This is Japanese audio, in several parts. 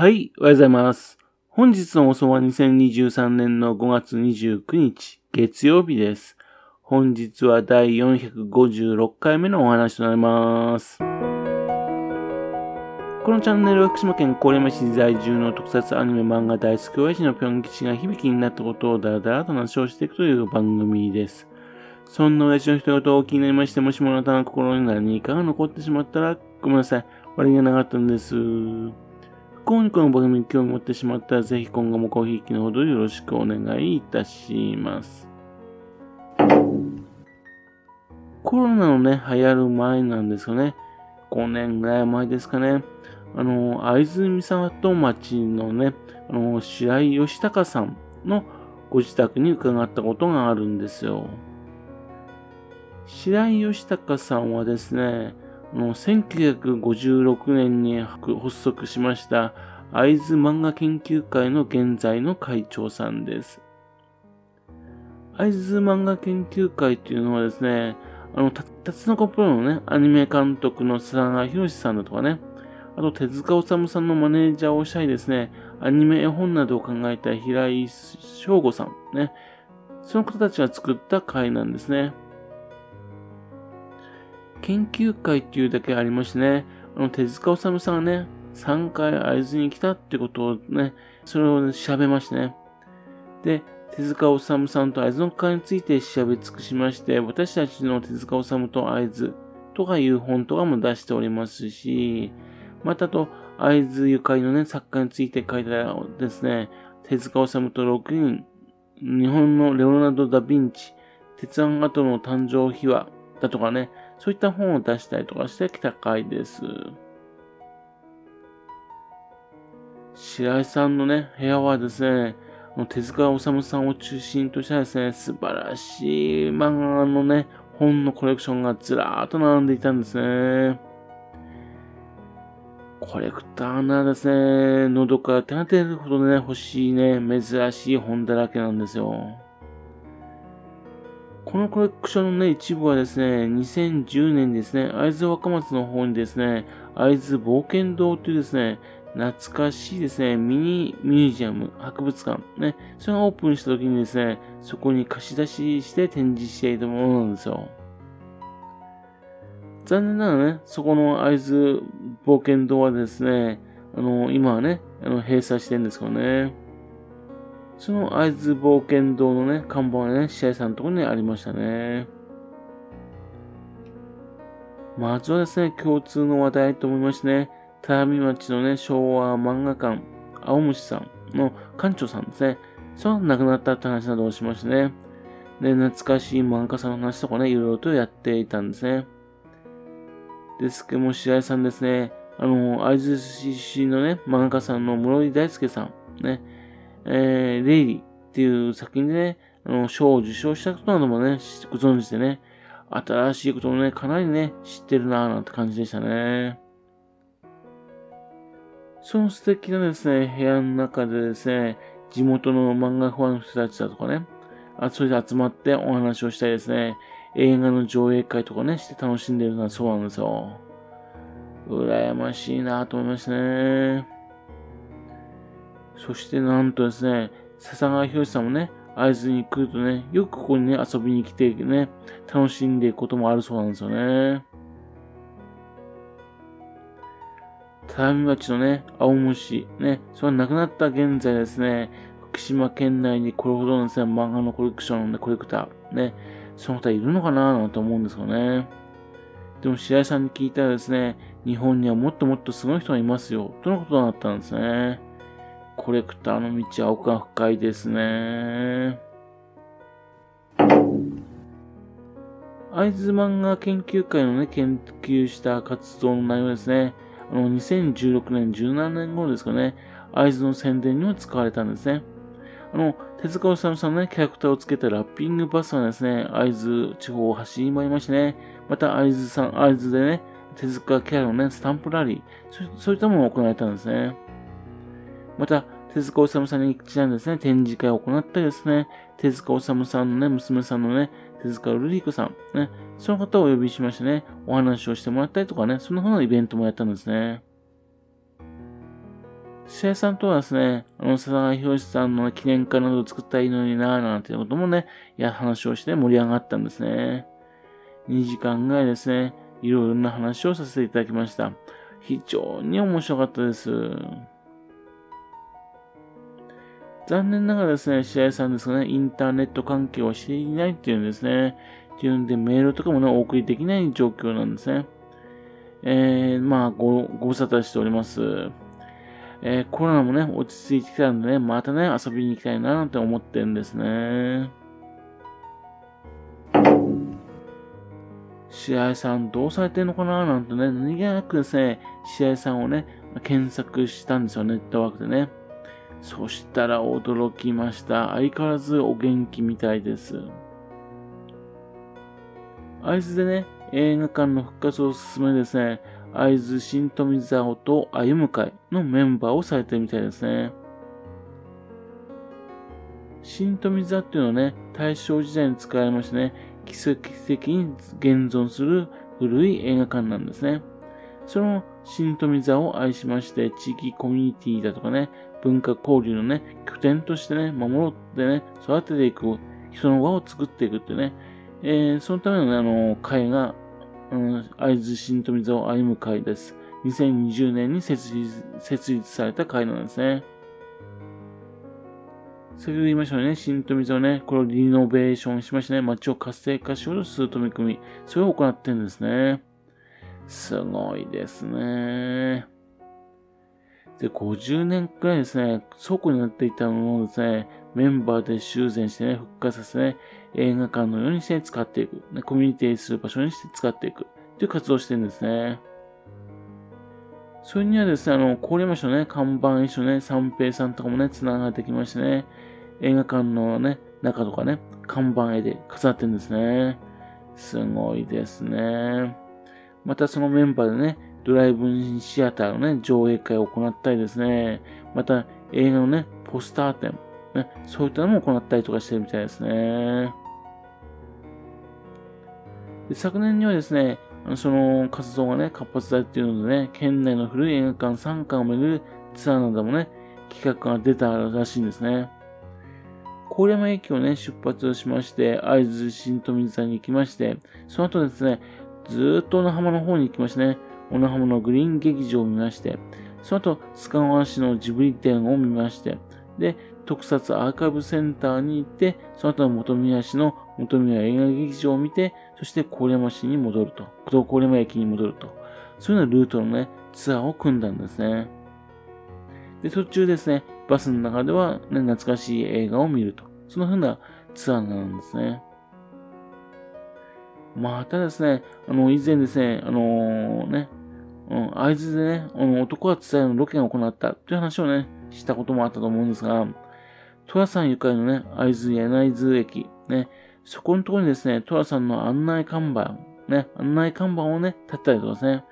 はい、おはようございます。本日の放送は2023年の5月29日、月曜日です。本日は第456回目のお話となります。このチャンネルは福島県郡山市在住の特撮アニメ漫画大好き親父のぴょん吉が響きになったことをだらだらと話をしていくという番組です。そんな親父の一言を気になりまして、もしもあなたの心に何かが残ってしまったら、ごめんなさい。悪気がなかったんです。不幸にこの番組に興味持ってしまったら、ぜひ今後もごひいきのほどよろしくお願いいたします。コロナのね、流行る前なんですよね。5年ぐらい前ですかね。あの、会津美里町のね、あの、白井義隆さんのご自宅に伺ったことがあるんですよ。白井義隆さんはですね、の1956年に発足しました会津漫画研究会の現在の会長さんです。会津漫画研究会というのはですね、あの、たつのこプロのね、アニメ監督の佐賀博さんだとかね、あと手塚治虫さんのマネージャーをしたりですね、アニメ絵本などを考えた平井翔吾さんね、その方たちが作った会なんですね。研究会っていうだけありましてね、あの手塚治虫さんがね、3回会津に来たってことをね、それを、調べましてね。で、手塚治虫さんと会津の会について調べ尽くしまして、私たちの手塚治虫と会津とかいう本とかも出しておりますし、またと、会津ゆかりのね、作家について書いたですね、手塚治虫と6人、日本のレオナルド・ダ・ヴィンチ、鉄腕跡の誕生秘話だとかね、そういった本を出したりとかしてきた回です。白井さんのね、部屋はですね、手塚治虫さんを中心としたですね、素晴らしい漫画のね、本のコレクションがずらーっと並んでいたんですね。コレクターならですね、喉から手が出るほどね、欲しいね、珍しい本だらけなんですよ。このコレクションのね、一部はですね、2010年ですね、会津若松の方にですね、会津冒険堂というですね、懐かしいですね、ミニミュージアム、博物館、ね、それがオープンした時にですね、そこに貸し出しして展示していたものなんですよ。残念ながらね、そこの会津冒険堂はですね、あの、今はね、あの閉鎖してるんですけどね。その会津冒険堂のね、看板はね、試合さんのところにありましたね。まずはですね、共通の話題と思いましてね、田辺町のね、昭和漫画館、青虫さんの館長さんですね。その亡くなったって話などをしましてね。で、懐かしい漫画家さんの話とかね、いろいろとやっていたんですね。ですけども、白井さんですね、あの、会津市出身のね、漫画家さんの室井大輔さん、ね、えー、レイリーっていう作品でね、あの、賞を受賞したことなどもね、ご存知でね、新しいことをね、かなりね、知ってるなぁなんて感じでしたね。その素敵なですね、部屋の中でですね、地元の漫画ファンの人たちだとかね、あそれで集まってお話をしたりですね、映画の上映会とかね、して楽しんでるのはそうなんですよ。羨ましいなぁと思いましたね。そしてなんとですね、笹川博さんもね、会津に来るとね、よくここにね、遊びに来てね、楽しんでいくこともあるそうなんですよね。只見町のね、青虫、ね、それが亡くなった現在ですね、福島県内にこれほどのですね、漫画のコレクションの、コレクター、ね、その方いるのかななんて思うんですよね。でも白井さんに聞いたらですね、日本にはもっともっとすごい人がいますよ、とのことだったんですね。コレクターの道は奥が深いですね。会津漫画研究会のね、研究した活動の内容ですね。あの、2016年、17年頃ですかね、会津の宣伝にも使われたんですね。あの、手塚治虫さんのね、キャラクターをつけたラッピングバスはですね、会津地方を走り回りましてね、また会津さん、会津でね、手塚キャラのね、スタンプラリー、そういったものが行われたんですね。また、手塚治虫さんにちなんですね、展示会を行ったりですね、手塚治虫さんのね、娘さんのね、手塚ルリ子さん、ね、その方をお呼びしましてね、お話をしてもらったりとかね、そんな風なイベントもやったんですね。試合さんとはですね、あの、佐々木博さんの記念館などを作ったらいいのになぁ、なんていうこともね、いや、話をして盛り上がったんですね。2時間ぐらいですね、いろいろな話をさせていただきました。非常に面白かったです。残念ながらですね、試合さんですがね、インターネット関係をしていないっていうんですね。っていうんで、メールとかもね、お送りできない状況なんですね。えー、まあ、ご、ご無沙汰しております。えー、コロナもね、落ち着いてきたんでね、またね、遊びに行きたいななんて思ってるんですね。試合さんどうされてんのかななんてね、何気なくですね、試合さんをね、検索したんですよ、ネットワークでね。そしたら驚きました。相変わらずお元気みたいです。会津でね、映画館の復活を進めですね、会津新富沢と歩む会のメンバーをされてるみたいですね。新富座っていうのはね、大正時代に使われましてね、奇跡的に現存する古い映画館なんですね。その新富座を愛しまして、地域コミュニティだとかね、文化交流のね、拠点としてね、守ってね、育てていく、人の輪を作っていくってね、えー、そのためのね、あの、会が、うん、会津新富座を歩む会です。2020年に設立設立された会なんですね。先ほど言いましたよね、新富座をね、これをリノベーションしましてね、街を活性化しようとする取り組み、それを行ってるんですね。すごいですね。で、50年くらいですね、倉庫になっていたものをですね、メンバーで修繕してね、復活させね、映画館のようにして使っていく、ね、コミュニティする場所にして使っていく、という活動をしてるんですね。それにはですね、あの、郡山市のね、看板一緒ね、三平さんとかもね、繋がってきましてね、映画館のね、中とかね、看板絵で飾ってるんですね。すごいですね。またそのメンバーでね、ドライブインシアターのね、上映会を行ったりですね、また映画のね、ポスター展、ね、そういったのも行ったりとかしてるみたいですね。で昨年にはですね、その活動がね、活発だっていうのでね、県内の古い映画館3館を巡るツアーなどもね、企画が出たらしいんですね。郡山駅をね、出発しまして、会津新富座に行きまして、その後ですね、ずっと小野浜の方に行きましてね、小野浜のグリーン劇場を見まして、その後、須賀川市のジブリ展を見まして、で、特撮アーカイブセンターに行って、その後本宮市の本宮映画劇場を見て、そして郡山市に戻ると。郡山駅に戻ると。そういうようなルートのね、ツアーを組んだんですね。で、途中ですね、バスの中では、ね、懐かしい映画を見ると。その風なツアーなんですね。またですね、あの、以前ですね、あのー、ね、うん、会津でね、あの男は伝えのロケを行ったという話をね、したこともあったと思うんですが、トラさんゆかりのね、会津柳津駅、ね、そこのところにですね、トラさんの案内看板、ね、案内看板をね、立ったりとかですね、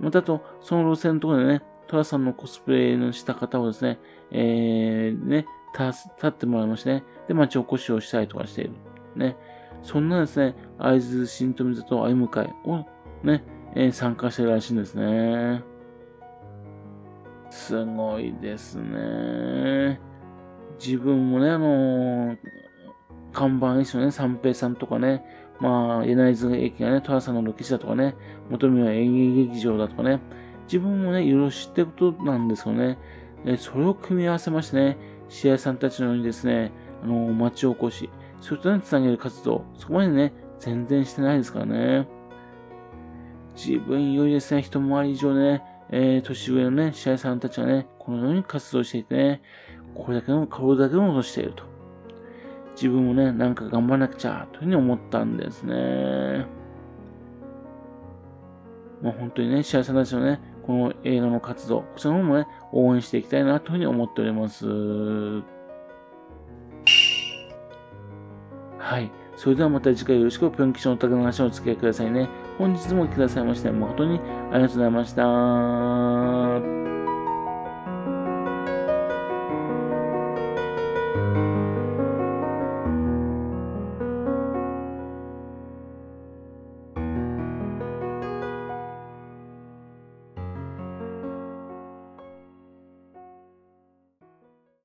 またと、その路線のところでね、トラさんのコスプレのした方をですね、えー、ね、立ってもらいましてね、で、町おこしをしたりとかしている。ね。そんなですね、会津新富里歩む会をね、えー、参加してるらしいんですね。すごいですね。自分もね、あのー、看板一緒ね、三平さんとかね、まあ、柳津駅がね、寅さんのロケ地だとかね、元宮演芸劇場だとかね、自分もね、いろいろ知ってることなんですよね。えそれを組み合わせましてね、試合さんたちのようにですね、あのー、町おこし、そういったね、つなげる活動、そこまでね、全然してないですからね。自分よりですね、一回り以上ね、えー、年上のね、試合さんたちはね、このように活動していてね、これだけの、これだけのことしていると。自分もね、なんか頑張らなくちゃ、というふうに思ったんですね。まあ本当にね、試合さんたちのね、この映画の活動、こちらの方もね、応援していきたいな、というふうに思っております。はい。それではまた次回よろしくぴょん吉のお宅の話をお付き合いくださいね。本日も来てくださいまして誠にありがとうございました。